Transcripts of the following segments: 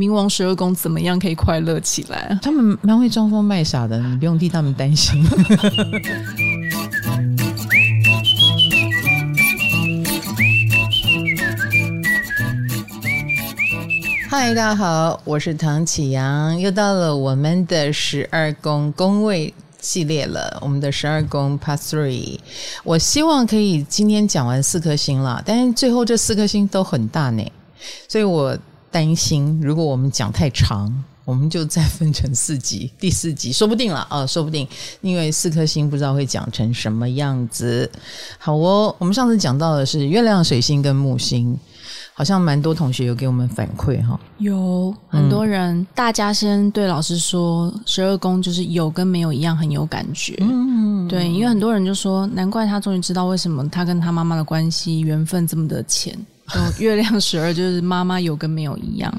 冥王十二宫怎么样可以快乐起来？他们蛮会装疯卖傻的，你不用替他们担心。嗨，大家好，我是唐启阳，又到了我们的十二宫宫位系列了。我们的十二宫 Part Three，我希望可以今天讲完四颗星了，但是最后这四颗星都很大呢，所以我担心如果我们讲太长，我们就再分成四集，第四集说不定了啊，说不定，因为四颗星不知道会讲成什么样子。好哦，我们上次讲到的是月亮、水星跟木星。好像蛮多同学有给我们反馈哈，有很多人，嗯、大家先对老师说，十二宫就是有跟没有一样，很有感觉。嗯，对，因为很多人就说，难怪他终于知道为什么他跟他妈妈的关系缘分这么的浅。月亮十二就是妈妈有跟没有一样。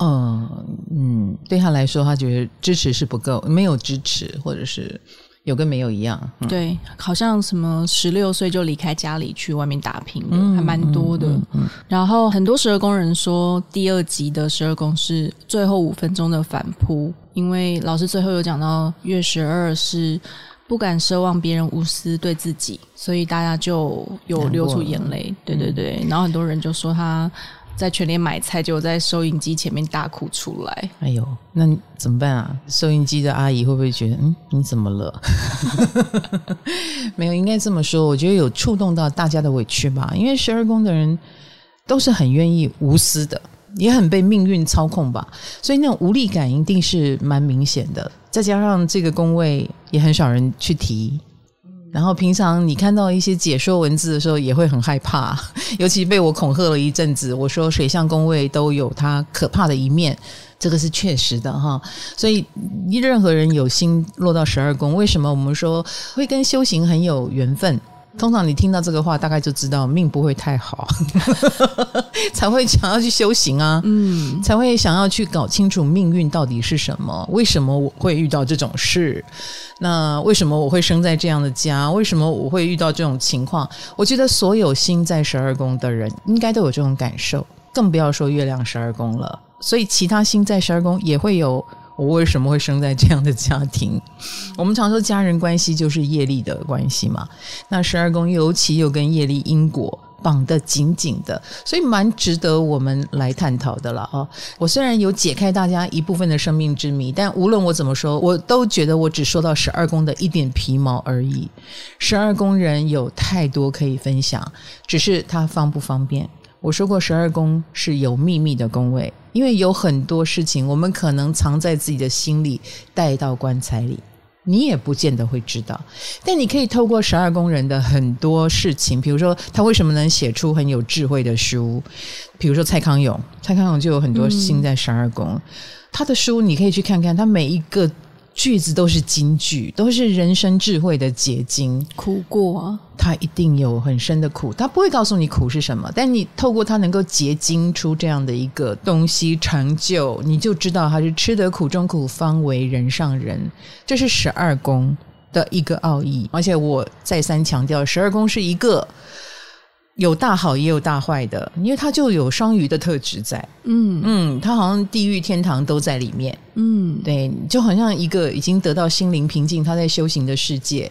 嗯嗯，对他来说，他觉得支持是不够，没有支持，或者是。有跟没有一样，嗯、对，好像什么十六岁就离开家里去外面打拼的，嗯、还蛮多的。然后很多十二宫人说，第二集的十二宫是最后五分钟的反扑，因为老师最后有讲到月十二是不敢奢望别人无私对自己，所以大家就有流出眼泪。对对对，嗯、然后很多人就说他。在全联买菜，就在收银机前面大哭出来。哎呦，那怎么办啊？收银机的阿姨会不会觉得，嗯，你怎么了？没有，应该这么说。我觉得有触动到大家的委屈吧。因为十二宫的人都是很愿意无私的，也很被命运操控吧。所以那种无力感一定是蛮明显的。再加上这个宫位也很少人去提。然后平常你看到一些解说文字的时候，也会很害怕，尤其被我恐吓了一阵子。我说水象宫位都有它可怕的一面，这个是确实的哈。所以，任何人有心落到十二宫，为什么我们说会跟修行很有缘分？通常你听到这个话，大概就知道命不会太好，才会想要去修行啊，嗯，才会想要去搞清楚命运到底是什么，为什么我会遇到这种事？那为什么我会生在这样的家？为什么我会遇到这种情况？我觉得所有心在十二宫的人应该都有这种感受，更不要说月亮十二宫了。所以其他星在十二宫也会有。我为什么会生在这样的家庭？我们常说家人关系就是业力的关系嘛。那十二宫尤其又跟业力因果绑得紧紧的，所以蛮值得我们来探讨的了啊！我虽然有解开大家一部分的生命之谜，但无论我怎么说，我都觉得我只说到十二宫的一点皮毛而已。十二宫人有太多可以分享，只是他方不方便。我说过，十二宫是有秘密的宫位，因为有很多事情我们可能藏在自己的心里，带到棺材里，你也不见得会知道。但你可以透过十二宫人的很多事情，比如说他为什么能写出很有智慧的书，比如说蔡康永，蔡康永就有很多心在十二宫，嗯、他的书你可以去看看，他每一个。句子都是金句，都是人生智慧的结晶。苦过啊，他一定有很深的苦，他不会告诉你苦是什么，但你透过他能够结晶出这样的一个东西成就，你就知道他是吃得苦中苦，方为人上人。这是十二宫的一个奥义，而且我再三强调，十二宫是一个。有大好也有大坏的，因为它就有双鱼的特质在，嗯。嗯，它好像地狱天堂都在里面，嗯，对，就好像一个已经得到心灵平静，他在修行的世界，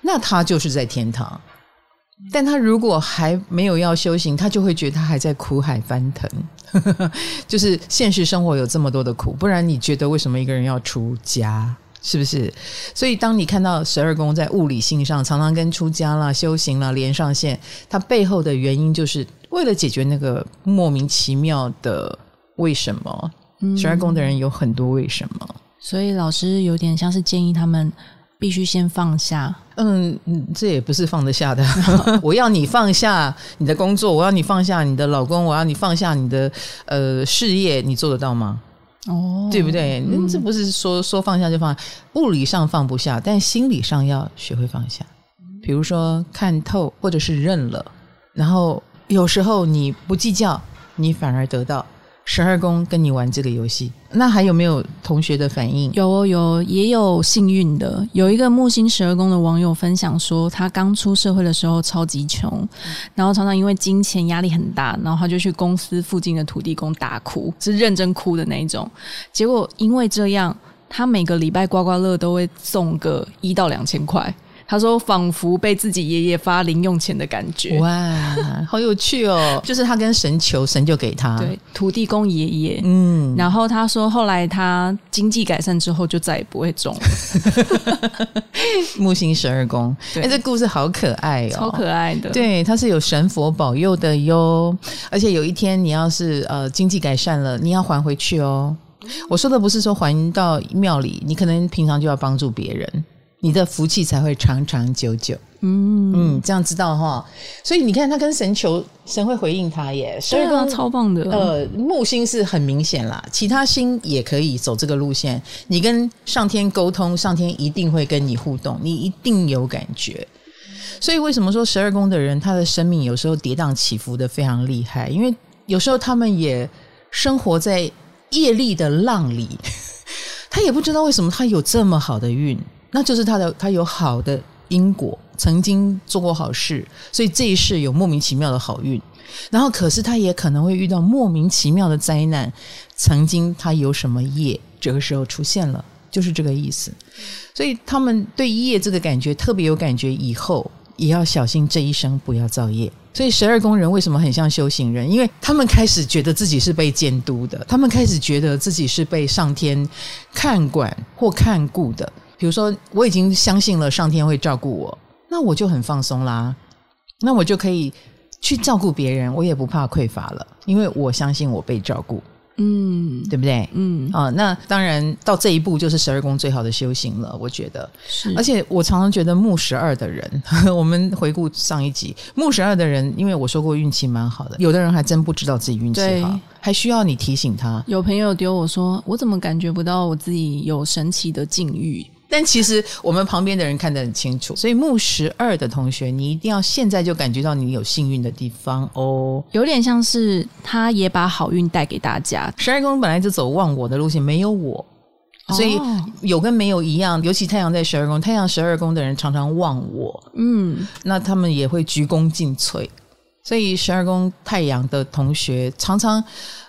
那他就是在天堂，但他如果还没有要修行，他就会觉得他还在苦海翻腾，就是现实生活有这么多的苦，不然你觉得为什么一个人要出家？是不是？所以，当你看到十二宫在物理性上常常跟出家啦、修行啦连上线，它背后的原因就是为了解决那个莫名其妙的为什么。十二宫的人有很多为什么，所以老师有点像是建议他们必须先放下。嗯，这也不是放得下的。我要你放下你的工作，我要你放下你的老公，我要你放下你的呃事业，你做得到吗？哦，对不对？嗯，这不是说说放下就放下，物理上放不下，但心理上要学会放下。比如说看透，或者是认了，然后有时候你不计较，你反而得到。十二宫跟你玩这个游戏，那还有没有同学的反应？有有，也有幸运的。有一个木星十二宫的网友分享说，他刚出社会的时候超级穷，然后常常因为金钱压力很大，然后他就去公司附近的土地公大哭，是认真哭的那一种。结果因为这样，他每个礼拜刮刮乐都会送个一到两千块。他说：“仿佛被自己爷爷发零用钱的感觉，哇，好有趣哦！就是他跟神求，神就给他。对，土地公爷爷，嗯。然后他说，后来他经济改善之后，就再也不会中了。木星十二宫，哎、欸，这故事好可爱哦，超可爱的。对，他是有神佛保佑的哟。而且有一天，你要是呃经济改善了，你要还回去哦。我说的不是说还到庙里，你可能平常就要帮助别人。”你的福气才会长长久久。嗯嗯，这样知道哈。所以你看，他跟神求，神会回应他耶。十二宫超棒的。呃，木星是很明显啦，其他星也可以走这个路线。你跟上天沟通，上天一定会跟你互动，你一定有感觉。所以为什么说十二宫的人，他的生命有时候跌宕起伏的非常厉害？因为有时候他们也生活在业力的浪里，他也不知道为什么他有这么好的运。那就是他的，他有好的因果，曾经做过好事，所以这一世有莫名其妙的好运。然后，可是他也可能会遇到莫名其妙的灾难。曾经他有什么业，这个时候出现了，就是这个意思。所以他们对业这个感觉特别有感觉，以后也要小心这一生不要造业。所以十二宫人为什么很像修行人？因为他们开始觉得自己是被监督的，他们开始觉得自己是被上天看管或看顾的。比如说，我已经相信了上天会照顾我，那我就很放松啦，那我就可以去照顾别人，我也不怕匮乏了，因为我相信我被照顾，嗯，对不对？嗯啊，那当然到这一步就是十二宫最好的修行了，我觉得是。而且我常常觉得木十二的人，我们回顾上一集，木十二的人，因为我说过运气蛮好的，有的人还真不知道自己运气好，还需要你提醒他。有朋友丢我说，我怎么感觉不到我自己有神奇的境遇？但其实我们旁边的人看得很清楚，所以木十二的同学，你一定要现在就感觉到你有幸运的地方哦，有点像是他也把好运带给大家。十二宫本来就走忘我的路线，没有我，所以有跟没有一样。尤其太阳在十二宫，太阳十二宫的人常常忘我，嗯，那他们也会鞠躬尽瘁。所以十二宫太阳的同学，常常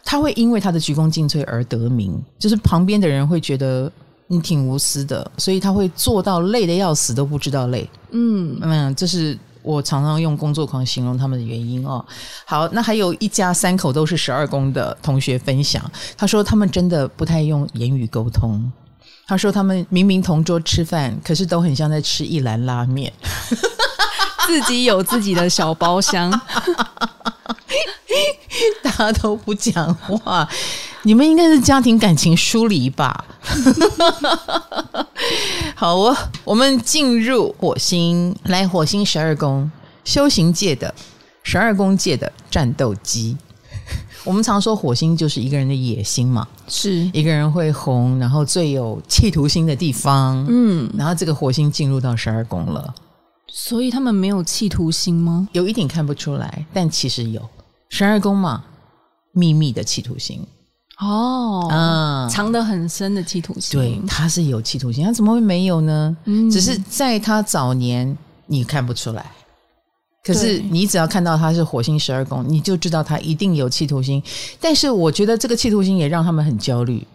他会因为他的鞠躬尽瘁而得名，就是旁边的人会觉得。你挺无私的，所以他会做到累得要死都不知道累。嗯嗯，这是我常常用工作狂形容他们的原因哦。好，那还有一家三口都是十二宫的同学分享，他说他们真的不太用言语沟通。他说他们明明同桌吃饭，可是都很像在吃一兰拉面，自己有自己的小包厢，大家都不讲话。你们应该是家庭感情疏离吧？好哦，我们进入火星，来火星十二宫，修行界的十二宫界的战斗机。我们常说火星就是一个人的野心嘛，是一个人会红，然后最有企图心的地方。嗯，然后这个火星进入到十二宫了，所以他们没有企图心吗？有一点看不出来，但其实有十二宫嘛，秘密的企图心。哦，嗯，藏得很深的企图心，对，他是有企图心，他怎么会没有呢？嗯，只是在他早年你看不出来，可是你只要看到他是火星十二宫，你就知道他一定有企图心。但是我觉得这个企图心也让他们很焦虑，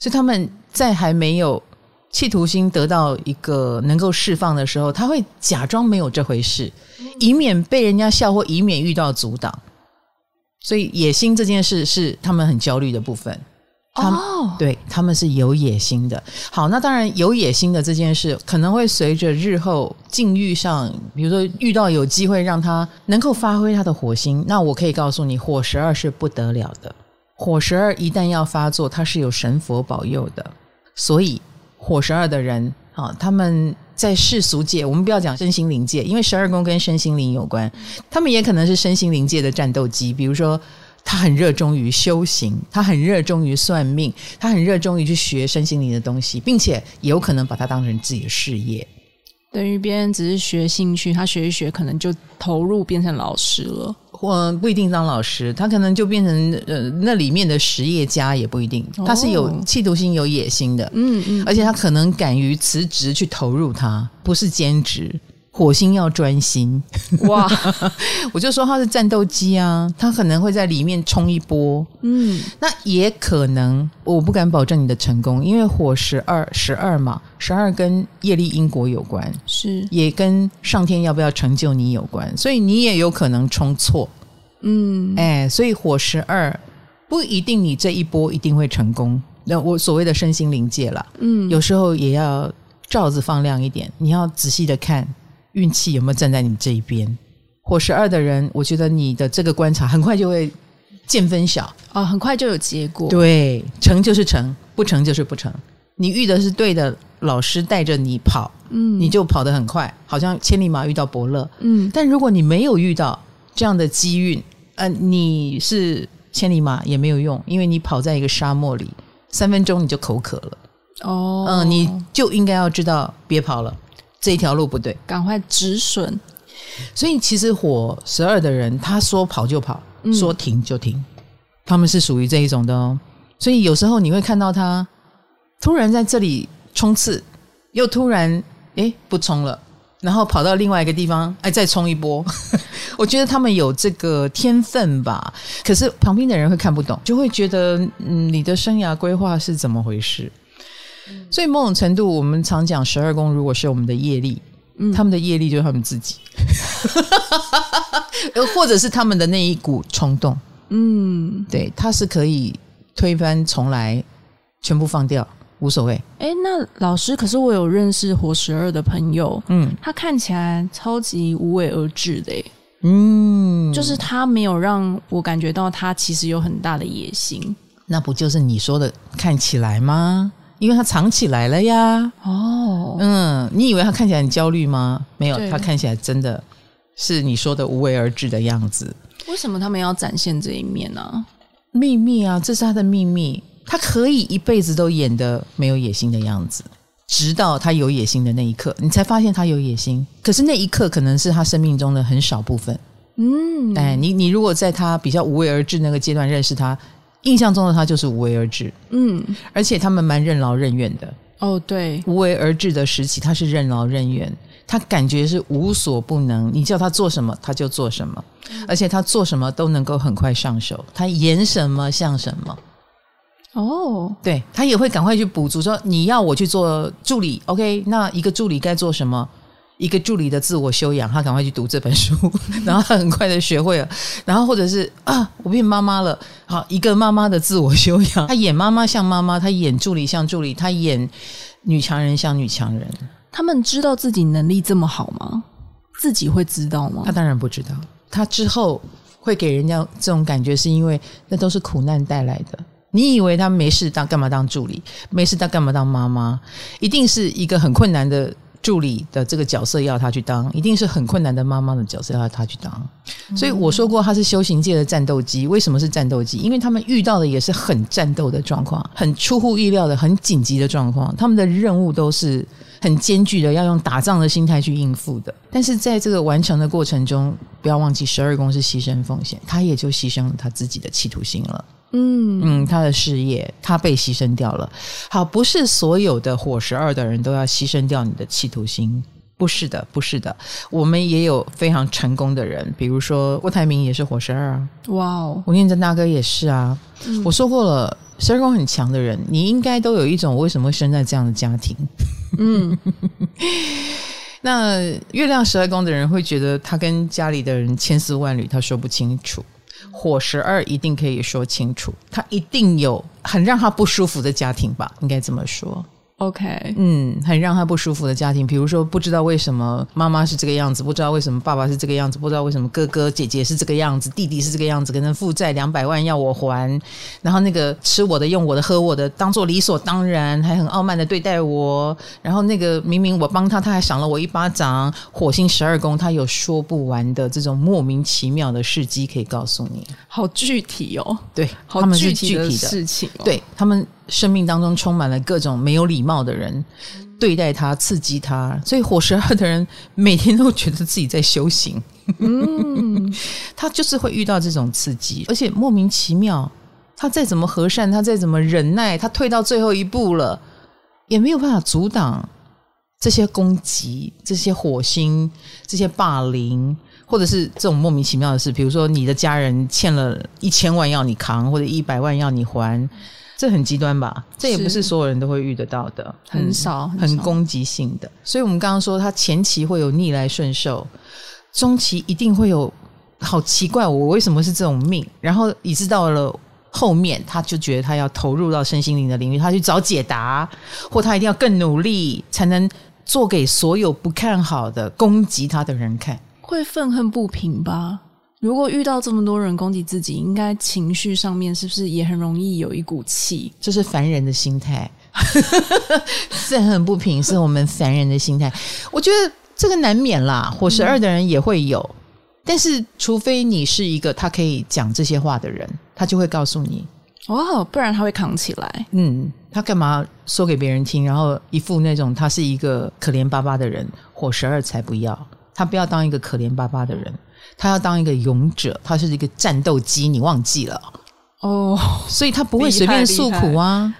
所以他们在还没有企图心得到一个能够释放的时候，他会假装没有这回事，以免被人家笑或以免遇到阻挡。所以野心这件事是他们很焦虑的部分，他们，oh. 对，他们是有野心的。好，那当然有野心的这件事可能会随着日后境遇上，比如说遇到有机会让他能够发挥他的火星，那我可以告诉你，火十二是不得了的。火十二一旦要发作，它是有神佛保佑的。所以火十二的人啊，他们。在世俗界，我们不要讲身心灵界，因为十二宫跟身心灵有关，他们也可能是身心灵界的战斗机。比如说，他很热衷于修行，他很热衷于算命，他很热衷于去学身心灵的东西，并且有可能把它当成自己的事业。等于别人只是学兴趣，他学一学，可能就投入变成老师了。或不一定当老师，他可能就变成呃那里面的实业家也不一定。他是有企图心、有野心的，嗯嗯，而且他可能敢于辞职去投入他，不是兼职。火星要专心哇！我就说他是战斗机啊，他可能会在里面冲一波。嗯，那也可能，我不敢保证你的成功，因为火十二十二嘛，十二跟业力因果有关，是也跟上天要不要成就你有关，所以你也有可能冲错。嗯，哎，所以火十二不一定你这一波一定会成功。那我所谓的身心灵界了，嗯，有时候也要罩子放亮一点，你要仔细的看。运气有没有站在你这一边？火十二的人，我觉得你的这个观察很快就会见分晓啊，很快就有结果。对，成就是成，不成就是不成。你遇的是对的老师带着你跑，嗯，你就跑得很快，好像千里马遇到伯乐，嗯。但如果你没有遇到这样的机运，呃，你是千里马也没有用，因为你跑在一个沙漠里，三分钟你就口渴了。哦，嗯，你就应该要知道别跑了。这条路不对，赶快止损。所以其实火十二的人，他说跑就跑，嗯、说停就停，他们是属于这一种的哦。所以有时候你会看到他突然在这里冲刺，又突然诶不冲了，然后跑到另外一个地方，哎再冲一波。我觉得他们有这个天分吧，可是旁边的人会看不懂，就会觉得嗯，你的生涯规划是怎么回事？所以某种程度，我们常讲十二宫如果是我们的业力，嗯，他们的业力就是他们自己，或者是他们的那一股冲动，嗯，对，他是可以推翻重来，全部放掉，无所谓。哎，那老师，可是我有认识活十二的朋友，嗯，他看起来超级无为而治的，嗯，就是他没有让我感觉到他其实有很大的野心，那不就是你说的看起来吗？因为他藏起来了呀。哦，嗯，你以为他看起来很焦虑吗？没有，他看起来真的是你说的无为而治的样子。为什么他们要展现这一面呢？秘密啊，这是他的秘密。他可以一辈子都演得没有野心的样子，直到他有野心的那一刻，你才发现他有野心。可是那一刻可能是他生命中的很少部分。嗯，哎，你你如果在他比较无为而治那个阶段认识他。印象中的他就是无为而治，嗯，而且他们蛮任劳任怨的。哦，对，无为而治的时期，他是任劳任怨，他感觉是无所不能，你叫他做什么他就做什么，而且他做什么都能够很快上手，他演什么像什么。哦，对，他也会赶快去补足，说你要我去做助理，OK，那一个助理该做什么？一个助理的自我修养，他赶快去读这本书，然后他很快的学会了。然后或者是啊，我变妈妈了，好，一个妈妈的自我修养，他演妈妈像妈妈，他演助理像助理，他演女强人像女强人。他们知道自己能力这么好吗？自己会知道吗？他当然不知道。他之后会给人家这种感觉，是因为那都是苦难带来的。你以为他没事当干嘛当助理？没事他干嘛当妈妈？一定是一个很困难的。助理的这个角色要他去当，一定是很困难的妈妈的角色要他去当。所以我说过，他是修行界的战斗机。为什么是战斗机？因为他们遇到的也是很战斗的状况，很出乎意料的、很紧急的状况。他们的任务都是很艰巨的，要用打仗的心态去应付的。但是在这个完成的过程中，不要忘记十二宫是牺牲奉献，他也就牺牲了他自己的企图心了。嗯嗯，他的事业他被牺牲掉了。好，不是所有的火十二的人都要牺牲掉你的企图心，不是的，不是的。我们也有非常成功的人，比如说郭台铭也是火十二啊。哇哦，吴念真大哥也是啊。嗯，我说过了，十二宫很强的人，你应该都有一种为什么会生在这样的家庭？嗯，那月亮十二宫的人会觉得他跟家里的人千丝万缕，他说不清楚。火十二一定可以说清楚，他一定有很让他不舒服的家庭吧，应该这么说。OK，嗯，很让他不舒服的家庭，比如说不知道为什么妈妈是这个样子，不知道为什么爸爸是这个样子，不知道为什么哥哥姐姐是这个样子，弟弟是这个样子，可能负债两百万要我还，然后那个吃我的、用我的、喝我的，当做理所当然，还很傲慢的对待我，然后那个明明我帮他，他还赏了我一巴掌。火星十二宫，他有说不完的这种莫名其妙的事迹可以告诉你，好具体哦，对，好具体的事情哦，对他们。生命当中充满了各种没有礼貌的人，对待他、刺激他，所以火十二的人每天都觉得自己在修行。嗯，他就是会遇到这种刺激，而且莫名其妙，他再怎么和善，他再怎么忍耐，他退到最后一步了，也没有办法阻挡这些攻击、这些火星、这些霸凌，或者是这种莫名其妙的事。比如说，你的家人欠了一千万要你扛，或者一百万要你还。这很极端吧？这也不是所有人都会遇得到的，很少，很，很攻击性的。所以，我们刚刚说，他前期会有逆来顺受，中期一定会有好奇怪，我为什么是这种命？然后，一直到了后面，他就觉得他要投入到身心灵的领域，他去找解答，或他一定要更努力，才能做给所有不看好的、攻击他的人看，会愤恨不平吧？如果遇到这么多人攻击自己，应该情绪上面是不是也很容易有一股气？这是凡人的心态，愤恨不平是我们凡人的心态。我觉得这个难免啦，火十二的人也会有，嗯、但是除非你是一个他可以讲这些话的人，他就会告诉你哦，不然他会扛起来。嗯，他干嘛说给别人听？然后一副那种他是一个可怜巴巴的人，火十二才不要，他不要当一个可怜巴巴的人。他要当一个勇者，他是一个战斗机，你忘记了哦，所以他不会随便诉苦啊。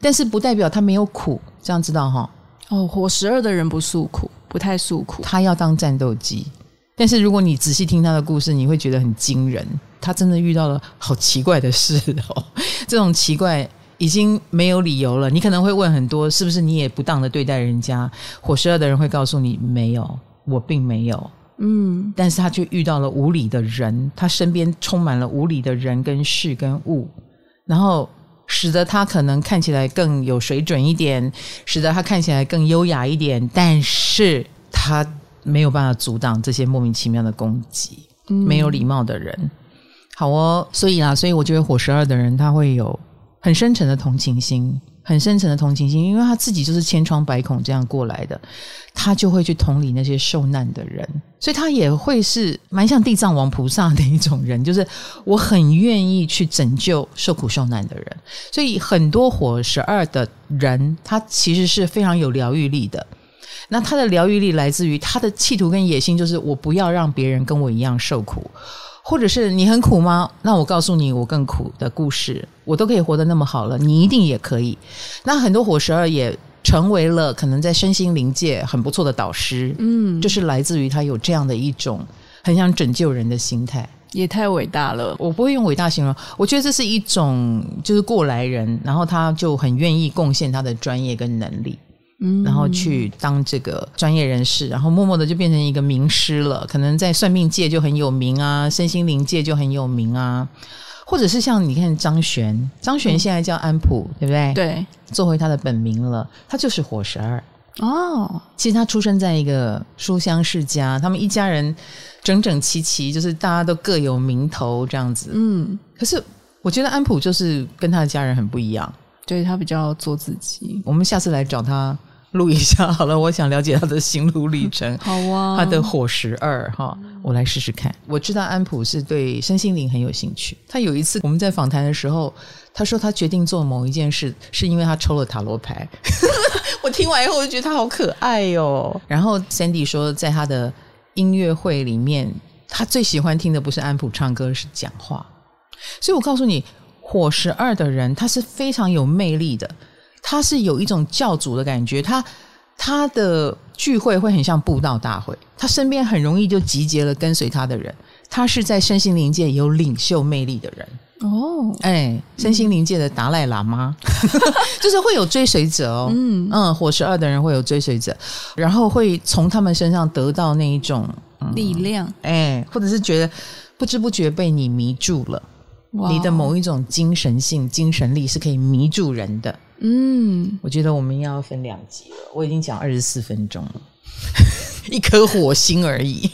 但是不代表他没有苦，这样知道哈？哦，火十二的人不诉苦，不太诉苦。他要当战斗机，但是如果你仔细听他的故事，你会觉得很惊人。他真的遇到了好奇怪的事哦，这种奇怪已经没有理由了。你可能会问很多，是不是你也不当的对待人家？火十二的人会告诉你，没有，我并没有。嗯，但是他却遇到了无理的人，他身边充满了无理的人跟事跟物，然后使得他可能看起来更有水准一点，使得他看起来更优雅一点，但是他没有办法阻挡这些莫名其妙的攻击，嗯，没有礼貌的人。好哦，所以啊，所以我觉得火十二的人他会有很深沉的同情心。很深沉的同情心，因为他自己就是千疮百孔这样过来的，他就会去同理那些受难的人，所以他也会是蛮像地藏王菩萨的一种人，就是我很愿意去拯救受苦受难的人。所以很多火十二的人，他其实是非常有疗愈力的。那他的疗愈力来自于他的企图跟野心，就是我不要让别人跟我一样受苦。或者是你很苦吗？那我告诉你，我更苦的故事，我都可以活得那么好了，你一定也可以。那很多火十二也成为了可能在身心灵界很不错的导师，嗯，就是来自于他有这样的一种很想拯救人的心态，也太伟大了。我不会用伟大形容，我觉得这是一种就是过来人，然后他就很愿意贡献他的专业跟能力。然后去当这个专业人士，然后默默的就变成一个名师了。可能在算命界就很有名啊，身心灵界就很有名啊。或者是像你看张悬，张悬现在叫安普，对不对？对，做回他的本名了。他就是火十二哦。其实他出生在一个书香世家，他们一家人整整齐齐，就是大家都各有名头这样子。嗯，可是我觉得安普就是跟他的家人很不一样，对，他比较做自己。我们下次来找他。录一下好了，我想了解他的心路历程。好啊，他的火十二哈，我来试试看。我知道安普是对身心灵很有兴趣。他有一次我们在访谈的时候，他说他决定做某一件事，是因为他抽了塔罗牌。我听完以后，我就觉得他好可爱哟、哦。然后 Sandy 说，在他的音乐会里面，他最喜欢听的不是安普唱歌，是讲话。所以我告诉你，火十二的人他是非常有魅力的。他是有一种教主的感觉，他他的聚会会很像布道大会，他身边很容易就集结了跟随他的人。他是在身心灵界有领袖魅力的人。哦，哎，身心灵界的达赖喇嘛，就是会有追随者哦，嗯。嗯，火十二的人会有追随者，然后会从他们身上得到那一种、嗯、力量，哎，或者是觉得不知不觉被你迷住了，哇。你的某一种精神性、精神力是可以迷住人的。嗯，我觉得我们要分两集了。我已经讲二十四分钟了，一颗火星而已。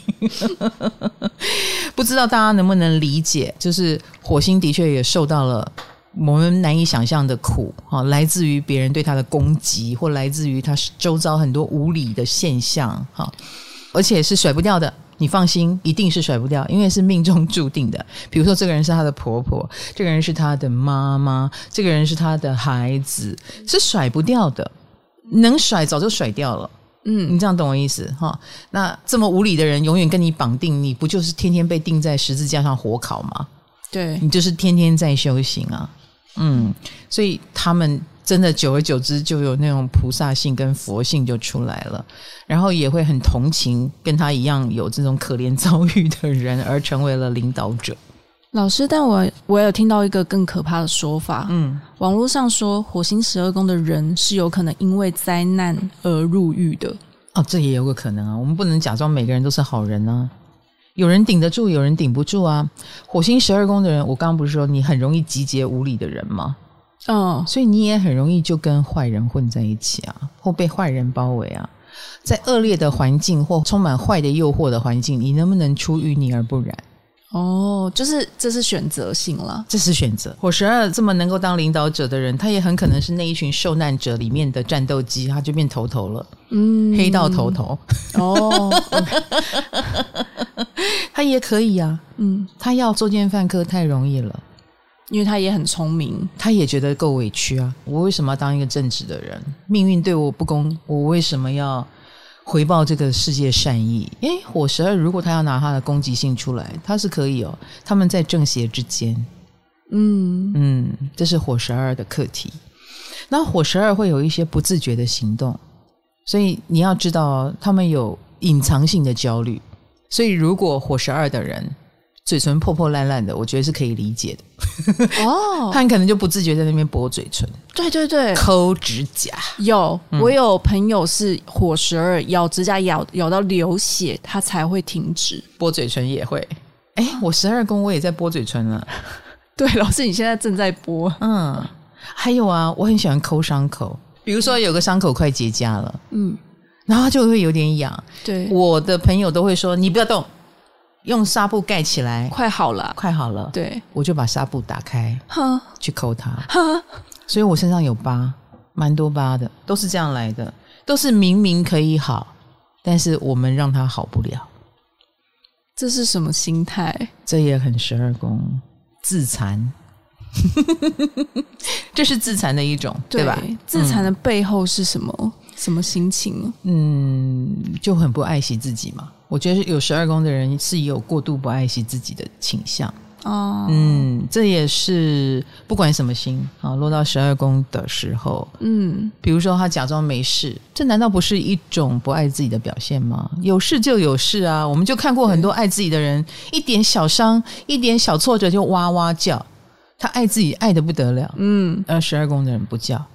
不知道大家能不能理解？就是火星的确也受到了我们难以想象的苦啊，来自于别人对他的攻击，或来自于他周遭很多无理的现象哈，而且是甩不掉的。你放心，一定是甩不掉，因为是命中注定的。比如说，这个人是他的婆婆，这个人是他的妈妈，这个人是他的孩子，是甩不掉的。能甩早就甩掉了。嗯，你这样懂我意思哈？那这么无理的人，永远跟你绑定，你不就是天天被钉在十字架上火烤吗？对，你就是天天在修行啊。嗯，所以他们真的久而久之就有那种菩萨性跟佛性就出来了，然后也会很同情跟他一样有这种可怜遭遇的人，而成为了领导者。老师，但我我有听到一个更可怕的说法，嗯，网络上说火星十二宫的人是有可能因为灾难而入狱的。哦，这也有个可能啊，我们不能假装每个人都是好人啊，有人顶得住，有人顶不住啊。火星十二宫的人，我刚刚不是说你很容易集结无理的人吗？嗯，所以你也很容易就跟坏人混在一起啊，或被坏人包围啊。在恶劣的环境或充满坏的诱惑的环境，你能不能出淤泥而不染？哦，就是这是选择性了，这是选择。火十二这么能够当领导者的人，他也很可能是那一群受难者里面的战斗机，他就变头头了。嗯，黑道头头。哦，他也可以啊。嗯，他要作奸犯科太容易了，因为他也很聪明，他也觉得够委屈啊。我为什么要当一个正直的人？命运对我不公，我为什么要？回报这个世界善意，诶，火十二如果他要拿他的攻击性出来，他是可以哦。他们在正邪之间，嗯嗯，这是火十二的课题。那火十二会有一些不自觉的行动，所以你要知道，他们有隐藏性的焦虑。所以，如果火十二的人，嘴唇破破烂烂的，我觉得是可以理解的。哦，他可能就不自觉在那边剥嘴唇，对对对，抠指甲。有，嗯、我有朋友是火十二，咬指甲咬咬到流血，他才会停止。剥嘴唇也会。哎，我十二宫我也在剥嘴唇了。对，老师你现在正在剥。嗯，还有啊，我很喜欢抠伤口，比如说有个伤口快结痂了，嗯，然后就会有点痒。对，我的朋友都会说你不要动。用纱布盖起来，快好了，快好了。对，我就把纱布打开，哈去抠它，哈所以我身上有疤，蛮多疤的，都是这样来的，都是明明可以好，但是我们让它好不了。这是什么心态？这也很十二宫自残，这是自残的一种，对，对吧？自残的背后是什么？嗯、什么心情？嗯，就很不爱惜自己嘛。我觉得有十二宫的人是有过度不爱惜自己的倾向哦，嗯，这也是不管什么星啊，落到十二宫的时候，嗯，比如说他假装没事，这难道不是一种不爱自己的表现吗？有事就有事啊，我们就看过很多爱自己的人，一点小伤、一点小挫折就哇哇叫，他爱自己爱得不得了，嗯，而十二宫的人不叫，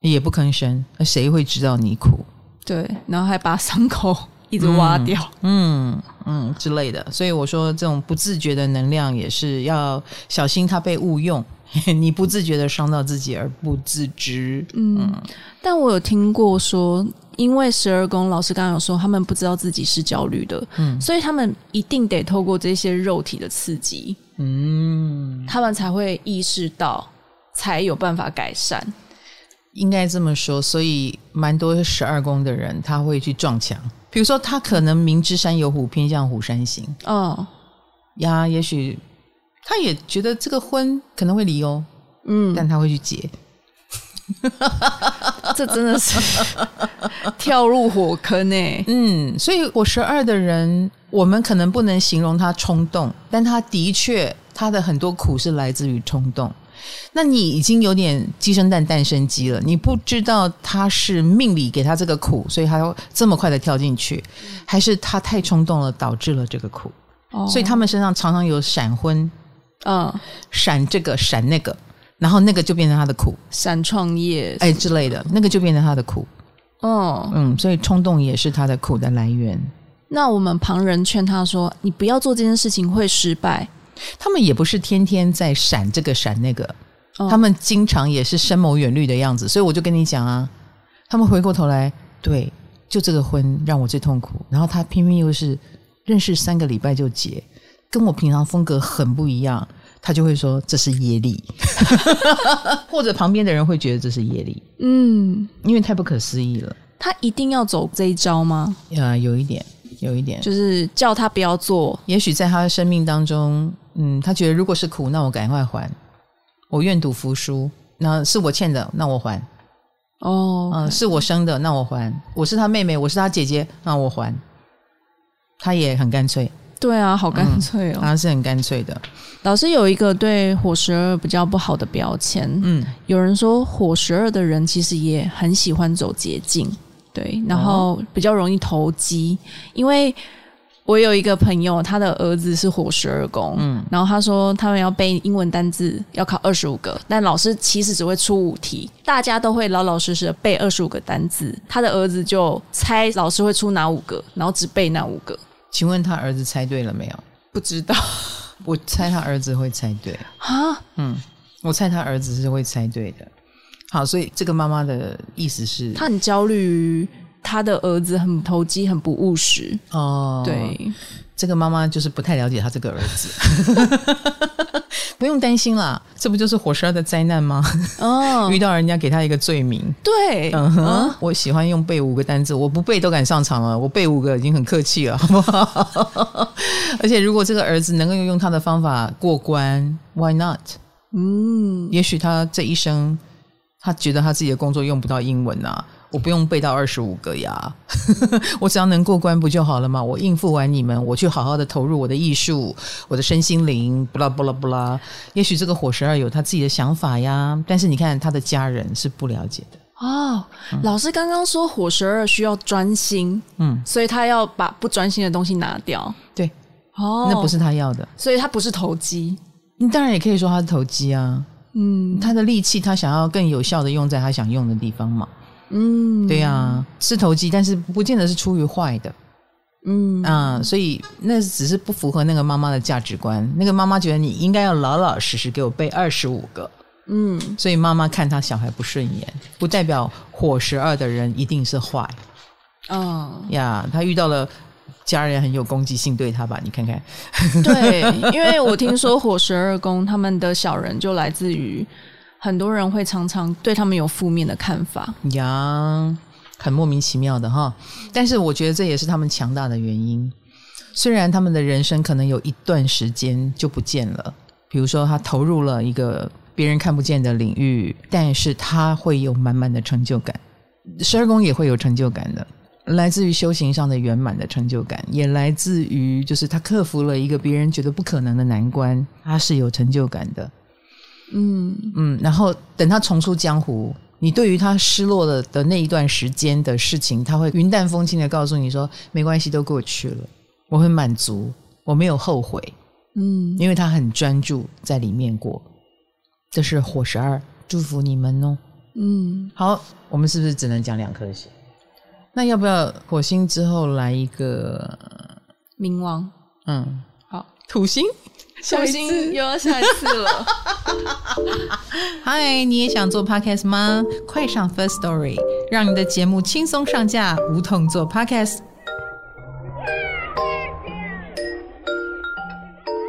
也不吭声，那谁会知道你苦？对，然后还把伤口。一直挖掉，嗯嗯，嗯之类的，所以我说这种不自觉的能量也是要小心，它被误用，你不自觉的伤到自己而不自知。嗯，嗯但我有听过说，因为十二宫老师刚刚有说，他们不知道自己是焦虑的，嗯，所以他们一定得透过这些肉体的刺激，嗯，他们才会意识到，才有办法改善。应该这么说，所以蛮多十二宫的人他会去撞墙。比如说，他可能明知山有虎，偏向虎山行。哦，呀，也许他也觉得这个婚可能会离哦，嗯，但他会去结。这真的是 跳入火坑诶。嗯，所以火十二的人，我们可能不能形容他冲动，但他的确，他的很多苦是来自于冲动。那你已经有点鸡生蛋，蛋生鸡了。你不知道他是命里给他这个苦，所以他要这么快的跳进去，还是他太冲动了导致了这个苦？哦，所以他们身上常常有闪婚，嗯，闪这个闪那个，然后那个就变成他的苦，闪创业哎之类的，那个就变成他的苦。哦，嗯，所以冲动也是他的苦的来源。那我们旁人劝他说：“你不要做这件事情，会失败。”他们也不是天天在闪这个闪那个，哦、他们经常也是深谋远虑的样子，所以我就跟你讲啊，他们回过头来，对，就这个婚让我最痛苦，然后他偏偏又是认识三个礼拜就结，跟我平常风格很不一样，他就会说这是业力，或者旁边的人会觉得这是业力，嗯，因为太不可思议了，他一定要走这一招吗？呃，有一点。有一点，就是叫他不要做。也许在他的生命当中，嗯，他觉得如果是苦，那我赶快还，我愿赌服输。那是我欠的，那我还。哦，嗯，是我生的，那我还；我是他妹妹，我是他姐姐，那我还。他也很干脆，对啊，好干脆哦，他是很干脆的。老师有一个对火十二比较不好的标签，嗯，有人说火十二的人其实也很喜欢走捷径，对，然后比较容易投机，因为。我有一个朋友，他的儿子是火十二宫，嗯，然后他说他们要背英文单字，要考二十五个，但老师其实只会出五题，大家都会老老实实的背二十五个单字，他的儿子就猜老师会出哪五个，然后只背那五个。请问他儿子猜对了没有？不知道，我猜他儿子会猜对啊，嗯，我猜他儿子是会猜对的。好，所以这个妈妈的意思是，他很焦虑。他的儿子很投机，很不务实。哦，对，这个妈妈就是不太了解他这个儿子。不用担心啦，这不就是火十二的灾难吗？哦，遇到人家给他一个罪名。对，嗯哼，嗯，我喜欢用背五个单字，我不背都敢上场了，我背五个已经很客气了，好不好？而且如果这个儿子能够用他的方法过关，Why not？嗯，也许他这一生，他觉得他自己的工作用不到英文啊。我不用背到二十五个呀，我只要能过关不就好了吗？我应付完你们，我去好好的投入我的艺术，我的身心灵，不啦不啦不啦。也许这个火十二有他自己的想法呀，但是你看他的家人是不了解的哦。嗯、老师刚刚说火十二需要专心，嗯，所以他要把不专心的东西拿掉。对，哦，那不是他要的，所以他不是投机。你当然也可以说他是投机啊，嗯，他的力气他想要更有效的用在他想用的地方嘛。嗯，对呀、啊，是投机，但是不见得是出于坏的。嗯啊，所以那只是不符合那个妈妈的价值观。那个妈妈觉得你应该要老老实实给我背二十五个。嗯，所以妈妈看他小孩不顺眼，不代表火十二的人一定是坏。嗯呀，他遇到了家人很有攻击性对他吧？你看看。对，因为我听说火十二宫他们的小人就来自于。很多人会常常对他们有负面的看法呀，很莫名其妙的哈。但是我觉得这也是他们强大的原因。虽然他们的人生可能有一段时间就不见了，比如说他投入了一个别人看不见的领域，但是他会有满满的成就感。十二宫也会有成就感的，来自于修行上的圆满的成就感，也来自于就是他克服了一个别人觉得不可能的难关，他是有成就感的。嗯嗯，然后等他重出江湖，你对于他失落了的那一段时间的事情，他会云淡风轻的告诉你说：“没关系，都过去了，我很满足，我没有后悔。”嗯，因为他很专注在里面过。这是火十二，祝福你们哦。嗯，好，我们是不是只能讲两颗星？那要不要火星之后来一个冥王？嗯，好，土星。小心又要下一次了。嗨，你也想做 podcast 吗？快上 First Story，让你的节目轻松上架，无痛做 podcast。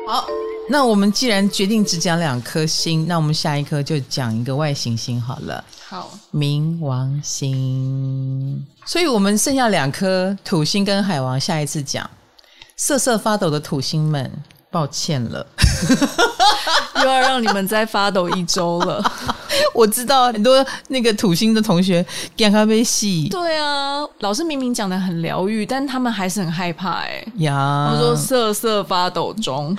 好，那我们既然决定只讲两颗星，那我们下一颗就讲一个外行星好了。好，冥王星。所以我们剩下两颗土星跟海王，下一次讲。瑟瑟发抖的土星们。抱歉了，又要让你们再发抖一周了。我知道很多那个土星的同学给咖啡戏。对啊，老师明明讲的很疗愈，但他们还是很害怕哎呀。他说瑟瑟发抖中。